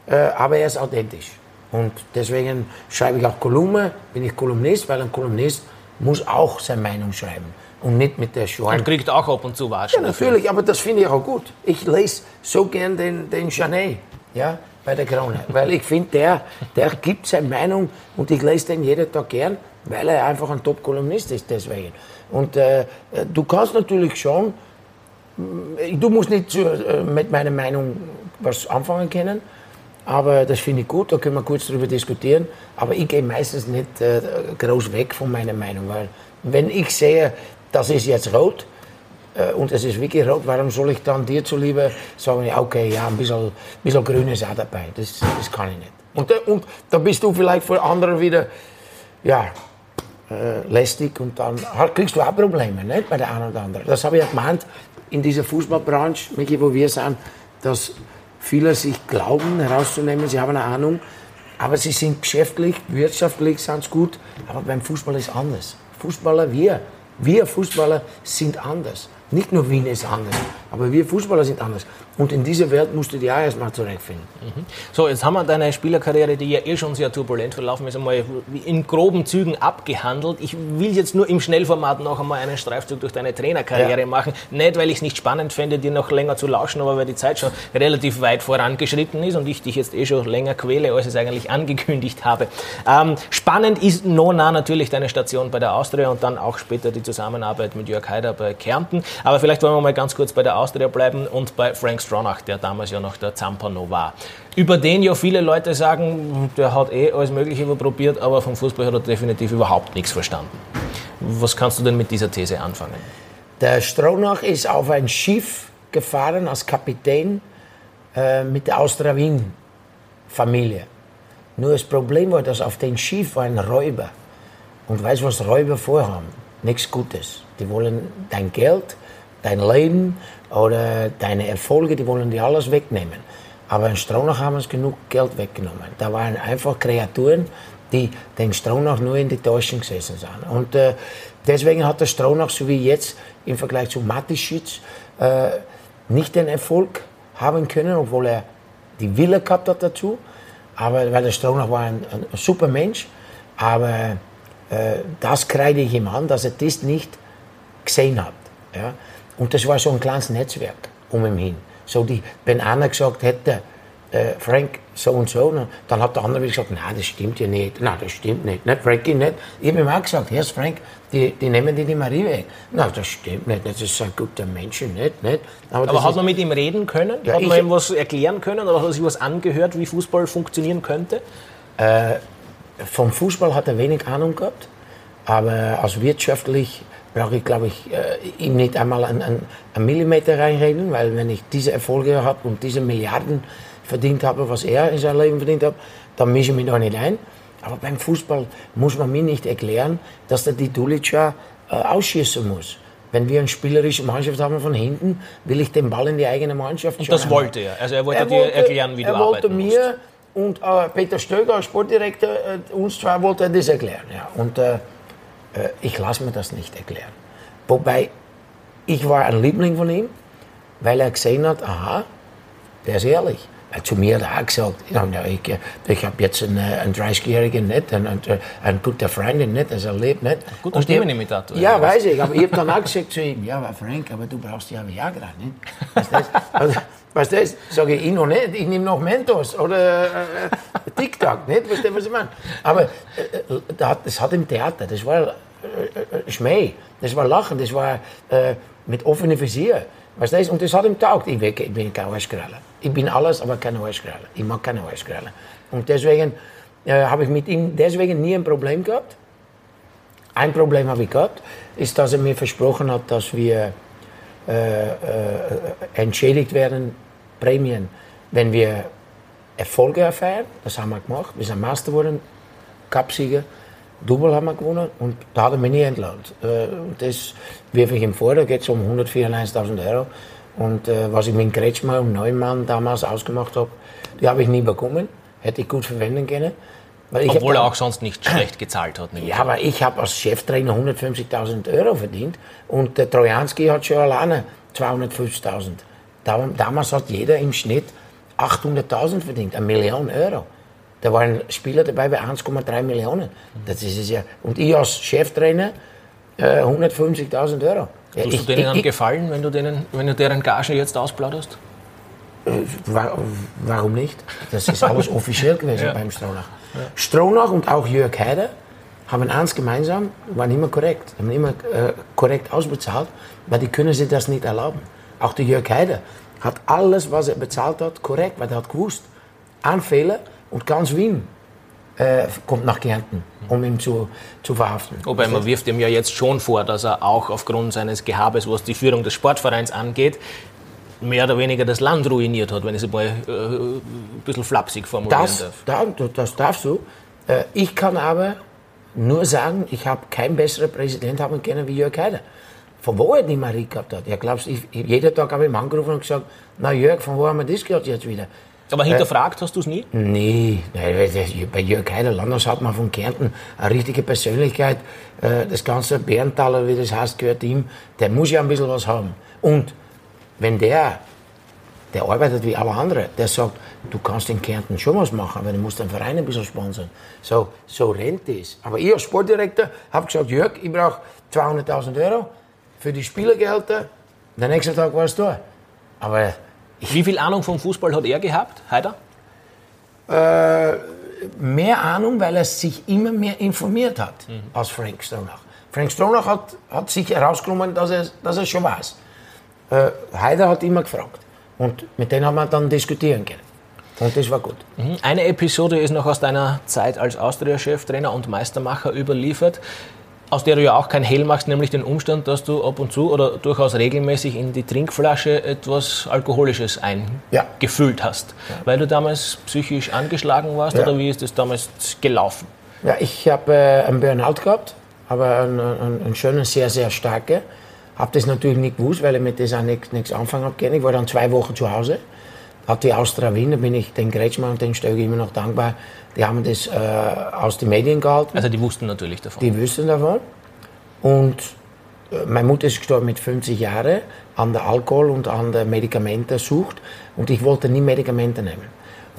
äh, aber er ist authentisch. Und deswegen schreibe ich auch Kolumne, bin ich Kolumnist, weil ein Kolumnist muss auch seine Meinung schreiben und nicht mit der Schwein. Und kriegt auch ab und zu Waschen. Ja, natürlich, aber das finde ich auch gut. Ich lese so gern den, den Janet, ja, bei der Krone, [LAUGHS] weil ich finde, der, der gibt seine Meinung und ich lese den jeden Tag gern, weil er einfach ein Top-Kolumnist ist deswegen. Und äh, du kannst natürlich schon Du musst nicht äh, mit meiner Meinung was anfangen können, aber das finde ich gut, da können wir kurz darüber diskutieren. Aber ich gehe meistens nicht äh, groß weg von meiner Meinung, weil wenn ich sehe, das ist jetzt rot äh, und es ist wirklich rot, warum soll ich dann dir zuliebe sagen, okay, ja, ein bisschen, bisschen grün ist auch dabei. Das, das kann ich nicht. Und, äh, und da bist du vielleicht für andere wieder, ja, äh, lästig und dann kriegst du auch Probleme nicht, bei der einen oder anderen. Das habe ich ja gemeint, in dieser Fußballbranche, Michi, wo wir sind, dass viele sich glauben herauszunehmen, sie haben eine Ahnung, aber sie sind geschäftlich, wirtschaftlich sind gut, aber beim Fußball ist anders. Fußballer, wir, wir Fußballer sind anders. Nicht nur Wien ist anders, aber wir Fußballer sind anders. Und in dieser Welt musst du dich auch erstmal zurechtfinden. Mhm. So, jetzt haben wir deine Spielerkarriere, die ja eh schon sehr turbulent verlaufen ist, einmal in groben Zügen abgehandelt. Ich will jetzt nur im Schnellformat noch einmal einen Streifzug durch deine Trainerkarriere ja. machen. Nicht, weil ich es nicht spannend fände, dir noch länger zu lauschen, aber weil die Zeit schon relativ weit vorangeschritten ist und ich dich jetzt eh schon länger quäle, als ich es eigentlich angekündigt habe. Ähm, spannend ist Nona natürlich deine Station bei der Austria und dann auch später die Zusammenarbeit mit Jörg Haider bei Kärnten. Aber vielleicht wollen wir mal ganz kurz bei der Austria bleiben und bei Frank Stronach, der damals ja noch der Zampano war. Über den ja viele Leute sagen, der hat eh alles Mögliche probiert, aber vom Fußball hat er definitiv überhaupt nichts verstanden. Was kannst du denn mit dieser These anfangen? Der Stronach ist auf ein Schiff gefahren als Kapitän äh, mit der Austria Wien Familie. Nur das Problem war, dass auf dem Schiff war ein Räuber. Und weißt du, was Räuber vorhaben? Nichts Gutes. Die wollen dein Geld, dein Leben oder deine Erfolge, die wollen dir alles wegnehmen. Aber in Stronach haben uns genug Geld weggenommen. Da waren einfach Kreaturen, die den Stronach nur in die Täuschung gesessen sind. Und äh, deswegen hat der Stronach, so wie jetzt im Vergleich zu Matischitz, äh, nicht den Erfolg haben können, obwohl er die Wille gehabt hat dazu. Aber weil der Stronach war ein, ein super Mensch. Aber äh, das kreide ich ihm an, dass er das nicht gesehen hat. Ja? Und das war so ein kleines Netzwerk um ihn hin. So die, wenn einer gesagt hätte, äh, Frank so und so, dann hat der andere gesagt, nein, das stimmt ja nicht, nein, das stimmt nicht, nicht Frankie nicht. Ich habe ihm auch gesagt, Herr Frank, die, die nehmen die, die Marie weg. Nein, das stimmt nicht, das ist ein guter Mensch, nicht, nicht. Aber, Aber hat man mit ihm reden können? Ja, hat man ihm was erklären können oder hat er sich was angehört, wie Fußball funktionieren könnte? Äh, vom Fußball hat er wenig Ahnung gehabt, aber als wirtschaftlich brauche ich, glaube ich, äh, ihm nicht einmal einen, einen, Millimeter reinreden, weil wenn ich diese Erfolge habe und diese Milliarden verdient habe, was er in seinem Leben verdient hat, dann mische ich mich da nicht ein. Aber beim Fußball muss man mir nicht erklären, dass der die Dulica äh, ausschießen muss. Wenn wir eine spielerische Mannschaft haben von hinten, will ich den Ball in die eigene Mannschaft Und das wollte er. Also er wollte, er wollte dir erklären, wie du er wollte mir musst. und äh, Peter Stöger als Sportdirektor, äh, uns zwei wollte er das erklären. Ja. Und äh, ich lasse mir das nicht erklären. Wobei, ich war ein Liebling von ihm, weil er gesehen hat, aha, der ist ehrlich. Weil zu mir hat er auch gesagt, ich, ich habe jetzt einen, einen 30-Jährigen nicht, einen, einen guten Freund nicht, das erlebt nicht. Guter Stimmenimitator. Ja, weiß ich, aber ich habe dann auch gesagt zu ihm, ja, aber Frank, aber du brauchst ja Viagra, nicht? Weißt du, also, weißt du sage ich, ich noch nicht, ich nehme noch Mentos oder äh, TikTok, [LAUGHS] nicht? Du, was ich meine? Aber äh, äh das hat im Theater, das war äh, äh, Schmäh, das war Lachen, das war äh, mit offenem Visier. Weißt du, und das hat ihm taugt. Ich, ich bin kein Arschkralle. Ich bin alles, aber kein Arschkralle. Ich mag keine Arschkralle. Und deswegen äh, habe ich mit ihm deswegen nie ein Problem gehabt. Ein Problem habe ich gehabt, ist, dass er mir versprochen hat, dass wir äh, äh, entschädigt werden, Prämien, wenn wir Erfolge erfahren. Das haben wir gemacht. Wir sind Master geworden, Cupsieger. Double haben wir gewonnen und da er mich nie entlohnt. Äh, das wirf ich ihm vor, da geht es um 194.000 Euro. Und äh, was ich mit Kretschmer und Neumann damals ausgemacht habe, die habe ich nie bekommen. Hätte ich gut verwenden können. Obwohl er auch sonst nicht schlecht gezahlt hat. Ja, aber ich habe als Cheftrainer 150.000 Euro verdient und der Trojanski hat schon alleine 250.000. Damals hat jeder im Schnitt 800.000 verdient, eine Million Euro. Da waren Spieler dabei bei 1,3 Millionen. Das ist es ja. Und ich als Cheftrainer äh, 150.000 Euro. Ja, Tust du denen ich, ich, gefallen, wenn du, denen, wenn du deren Gagen jetzt ausplauderst? Äh, warum nicht? Das ist alles [LAUGHS] offiziell gewesen ja. beim Stronach. Stronach und auch Jörg Heider haben eins gemeinsam, waren immer korrekt, haben immer äh, korrekt ausbezahlt, weil die können sich das nicht erlauben. Auch der Jörg Heider hat alles, was er bezahlt hat, korrekt, weil er hat gewusst, ein Fehler und ganz Wien äh, kommt nach Kärnten, um ihn zu, zu verhaften. Wobei man wirft ihm ja jetzt schon vor, dass er auch aufgrund seines Gehabes, was die Führung des Sportvereins angeht, mehr oder weniger das Land ruiniert hat, wenn ich es mal äh, ein bisschen flapsig formulieren das, darf. Das, das darfst du. Äh, ich kann aber nur sagen, ich habe keinen besseren Präsident haben können wie Jörg Heider. Von wo er die Marie gehabt hat. Ja, glaubst, ich, jeden Tag habe ich ihn angerufen und gesagt, na Jörg, von wo haben wir das gehört jetzt wieder? Aber hinterfragt äh, hast du es nie? Nee, bei Jörg Heider man von Kärnten eine richtige Persönlichkeit. Äh, das ganze Bärentaler, wie das heißt, gehört ihm. Der muss ja ein bisschen was haben. Und wenn der, der arbeitet wie alle anderen, der sagt, du kannst in Kärnten schon was machen, aber du musst den Verein ein bisschen sponsern. So, so rennt das. Aber ich als Sportdirektor habe gesagt, Jörg, ich brauche 200.000 Euro für die Spielergehälter. Der nächste Tag war es da. Aber wie viel Ahnung vom Fußball hat er gehabt, Heider? Äh, mehr Ahnung, weil er sich immer mehr informiert hat mhm. als Frank Stronach. Frank Stronach hat, hat sich herausgenommen, dass er, dass er schon weiß. Äh, Heider hat immer gefragt. Und mit denen haben wir dann diskutieren können. Und das war gut. Mhm. Eine Episode ist noch aus deiner Zeit als Austria-Cheftrainer und Meistermacher überliefert, aus der du ja auch kein Hehl machst, nämlich den Umstand, dass du ab und zu oder durchaus regelmäßig in die Trinkflasche etwas Alkoholisches eingefüllt ja. hast. Ja. Weil du damals psychisch angeschlagen warst ja. oder wie ist das damals gelaufen? Ja, ich habe äh, einen Burnout gehabt, aber einen, einen, einen schönen, sehr, sehr starken. Habe das natürlich nicht gewusst, weil ich mit das auch nichts anfangen habe. Ich war dann zwei Wochen zu Hause hat die Austria Wien, da bin ich den Kretschmann und den Stöge immer noch dankbar, die haben das äh, aus den Medien gehalten. Also die wussten natürlich davon. Die wussten davon. Und äh, meine Mutter ist gestorben mit 50 Jahren an der Alkohol und an der Medikamentensucht und ich wollte nie Medikamente nehmen.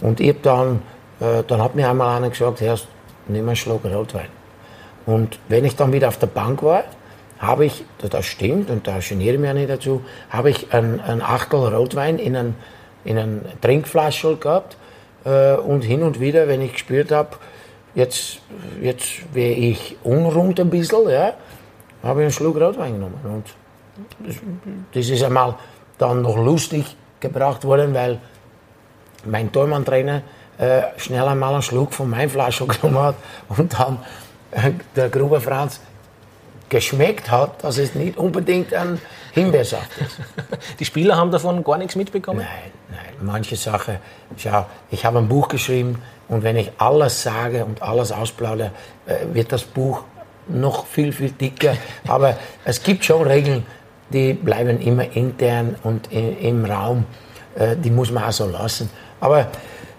Und ich dann, äh, dann hat mir einmal einer gesagt, Herr, nimm einen Schluck Rotwein. Und wenn ich dann wieder auf der Bank war, habe ich, das stimmt und da geniere ich mich nicht dazu, habe ich ein, ein Achtel Rotwein in einen in einer Trinkflasche gehabt. Äh, und hin und wieder, wenn ich gespürt habe, jetzt, jetzt wäre ich unrund ein bisschen, ja, habe ich einen Schluck Rotwein genommen. Und das, das ist einmal dann noch lustig gebracht worden, weil mein Tormann-Trainer äh, schnell einmal einen Schluck von meiner Flasche [LAUGHS] genommen hat und dann äh, der Gruber Franz geschmeckt hat, dass es nicht unbedingt ein Himbeersaft ist. [LAUGHS] Die Spieler haben davon gar nichts mitbekommen? Nein, nein. Manche Sachen, schau, ich habe ein Buch geschrieben und wenn ich alles sage und alles ausplaudere, äh, wird das Buch noch viel, viel dicker. [LAUGHS] Aber es gibt schon Regeln, die bleiben immer intern und im Raum. Äh, die muss man auch so lassen. Aber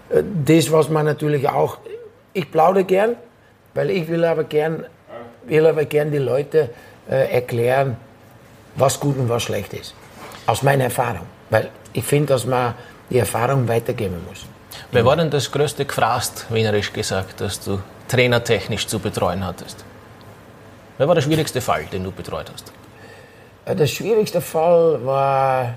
äh, das, was man natürlich auch, ich plaudere gern, weil ich will aber gern will aber gerne die Leute äh, erklären, was gut und was schlecht ist. Aus meiner Erfahrung. Weil ich finde, dass man die Erfahrung weitergeben muss. Wer war denn das größte Gefrast, wienerisch gesagt, das du trainertechnisch zu betreuen hattest? Wer war der schwierigste Fall, den du betreut hast? Äh, der schwierigste Fall war,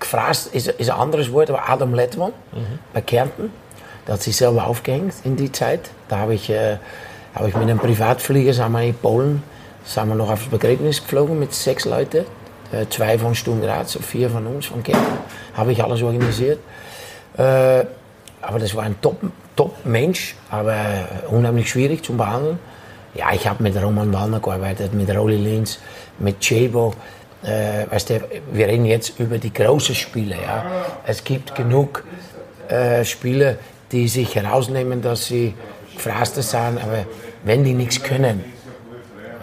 gefrasst ist, ist ein anderes Wort, aber Adam Lettmann mhm. bei Kärnten. Der hat sich selber aufgehängt in die Zeit. Da habe ich äh, habe ich mit einem Privatflieger, sind wir in Polen, sind wir noch aufs Begräbnis geflogen mit sechs Leuten. Äh, zwei von Sturm Graz, vier von uns, von Kempten. Habe ich alles organisiert. Äh, aber das war ein Top-Mensch, Top aber unheimlich schwierig zu behandeln. Ja, ich habe mit Roman Wallner gearbeitet, mit Rolly Linz, mit Chebo. Äh, weißt du, wir reden jetzt über die großen Spiele. Ja. Es gibt genug äh, Spiele, die sich herausnehmen, dass sie Gefraster sind, aber wenn die nichts können,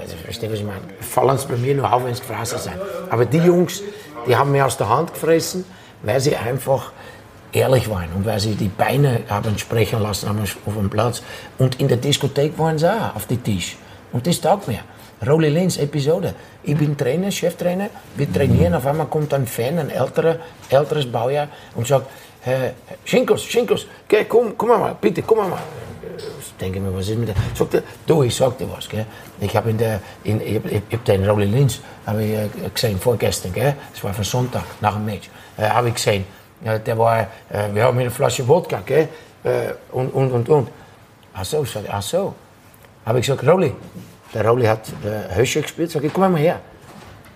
also verstehe was ich meine, fallen es bei mir nur auf, wenn es Gefraster sind. Aber die Jungs, die haben mir aus der Hand gefressen, weil sie einfach ehrlich waren und weil sie die Beine haben sprechen lassen auf dem Platz. Und in der Diskothek waren sie auch auf den Tisch. Und das taugt mir. Rolly Linz Episode. Ich bin Trainer, Cheftrainer, wir trainieren, auf einmal kommt ein Fan, ein älterer, älteres Baujahr und sagt, Schinkels, geh, komm, komm mal, bitte, komm mal denke mir, was ist mit der? Sagt er, du, ich sag dir was, gell? Ich habe in der, in, ich, ich, ich den Rolly Linz hab ich, äh, gesehen, vorgestern, gell? Das war von Sonntag, nach dem Match. Äh, habe ich gesehen. Äh, der war, äh, wir haben eine Flasche Wodka, gell? Äh, und, und, und, und. Ach so, sag ich, ach so. Habe ich gesagt, Rolli, der Rolli hat äh, Hösche gespielt, sag ich, komm mal her.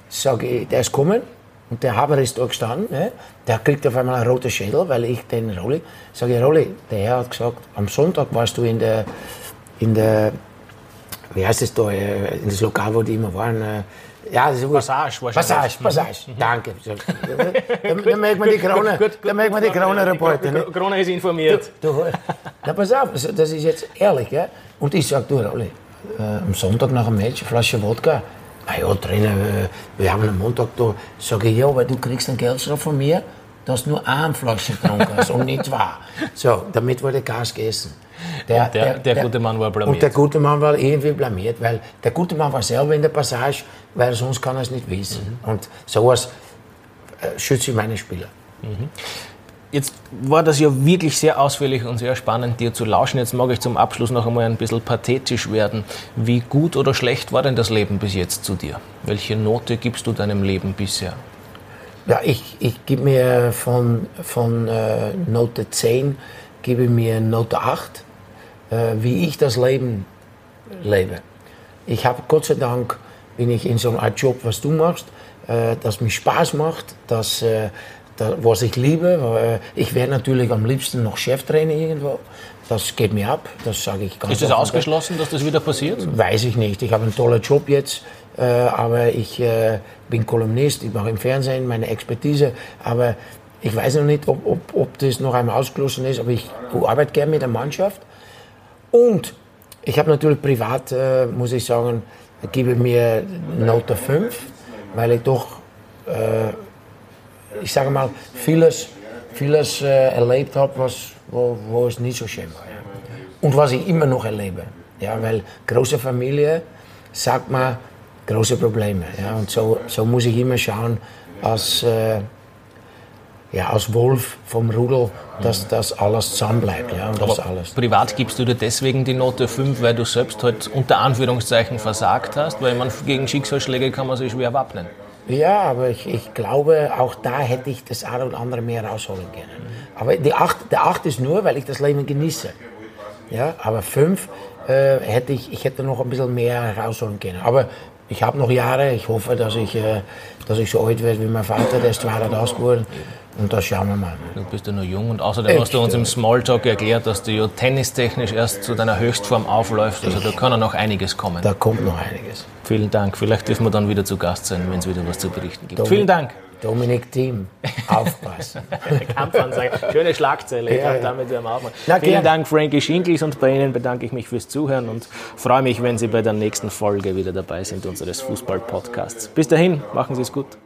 Sag ich, der ist kommen. Und der Haber ist da gestanden, ne? der kriegt auf einmal einen roten Schädel, weil ich den Rolli, sage Rolli, der Herr hat gesagt, am Sonntag warst du in der, in der, wie heißt es da, äh, in das Lokal, wo die immer waren, äh, ja, das ist Passage wahrscheinlich. Passage, Passage, mhm. danke. [LAUGHS] Dann, dann merkt man die Krone, gut, gut, dann merkt man die Krone-Reporter. Ne? Krone ist informiert. Du, du, na, pass auf, das ist jetzt ehrlich, ja? Und ich sage, du Rolli, äh, am Sonntag nach dem Match, eine Flasche Wodka, Ah ja, Trainer, wir haben am Montag da. Sag ich, ja, weil du kriegst einen Geldstrafe von mir, dass du nur eine Flasche getrunken hast und nicht zwei. So, damit wurde Gas gegessen. Der, der, der, der, gute Mann war blamiert. Und der gute Mann war irgendwie blamiert, weil der gute Mann war selber in der Passage, weil sonst kann er es nicht wissen. Mhm. Und sowas äh, schütze ich meine Spieler. Mhm. Jetzt war das ja wirklich sehr ausführlich und sehr spannend, dir zu lauschen. Jetzt mag ich zum Abschluss noch einmal ein bisschen pathetisch werden. Wie gut oder schlecht war denn das Leben bis jetzt zu dir? Welche Note gibst du deinem Leben bisher? Ja, ich, ich gebe mir von, von äh, Note 10 gebe mir Note 8, äh, wie ich das Leben lebe. Ich habe Gott sei Dank, bin ich in so einer Art Job, was du machst, äh, das mir Spaß macht, das, äh, was ich liebe. Ich wäre natürlich am liebsten noch Cheftrainer irgendwo. Das geht mir ab, das sage ich ganz Ist es ausgeschlossen, dass das wieder passiert? Weiß ich nicht. Ich habe einen tollen Job jetzt, äh, aber ich äh, bin Kolumnist, ich mache im Fernsehen meine Expertise, aber ich weiß noch nicht, ob, ob, ob das noch einmal ausgeschlossen ist, aber ich arbeite gerne mit der Mannschaft. Und ich habe natürlich privat, äh, muss ich sagen, gebe mir Note 5, weil ich doch, äh, ich sage mal, vieles, vieles erlebt habe, was wo, wo es nicht so schön war. Ja. Und was ich immer noch erlebe. Ja, weil große Familie sagt man große Probleme. Ja. Und so, so muss ich immer schauen, als, äh, ja, als Wolf vom Rudel, dass das alles zusammenbleibt. Ja, und das alles. Privat gibst du dir deswegen die Note 5, weil du selbst halt unter Anführungszeichen versagt hast, weil man gegen Schicksalsschläge kann man sich schwer wappnen. Ja, aber ich, ich glaube, auch da hätte ich das eine oder andere mehr rausholen können. Aber die acht, der acht ist nur, weil ich das Leben genieße. Ja, aber fünf äh, hätte ich, ich hätte noch ein bisschen mehr rausholen können. Aber ich habe noch Jahre. Ich hoffe, dass ich, äh, dass ich so alt werde wie mein Vater, der ist 200 geworden. Und das schauen wir mal. Du bist ja noch jung und außerdem Echt? hast du uns im Smalltalk erklärt, dass du ja tennistechnisch erst zu deiner Höchstform aufläufst. Also da kann ja noch einiges kommen. Da kommt noch einiges. Vielen Dank. Vielleicht dürfen wir dann wieder zu Gast sein, wenn es wieder was zu berichten gibt. Dominik, Vielen Dank. Dominik Team, [LAUGHS] aufpassen. Kampfansage. Schöne Schlagzeile. Ich ja, ja. damit wir aufmachen. Na, Vielen Dank, Frankie Schinkels. Und bei Ihnen bedanke ich mich fürs Zuhören und freue mich, wenn Sie bei der nächsten Folge wieder dabei sind unseres Fußball-Podcasts. Bis dahin, machen Sie es gut.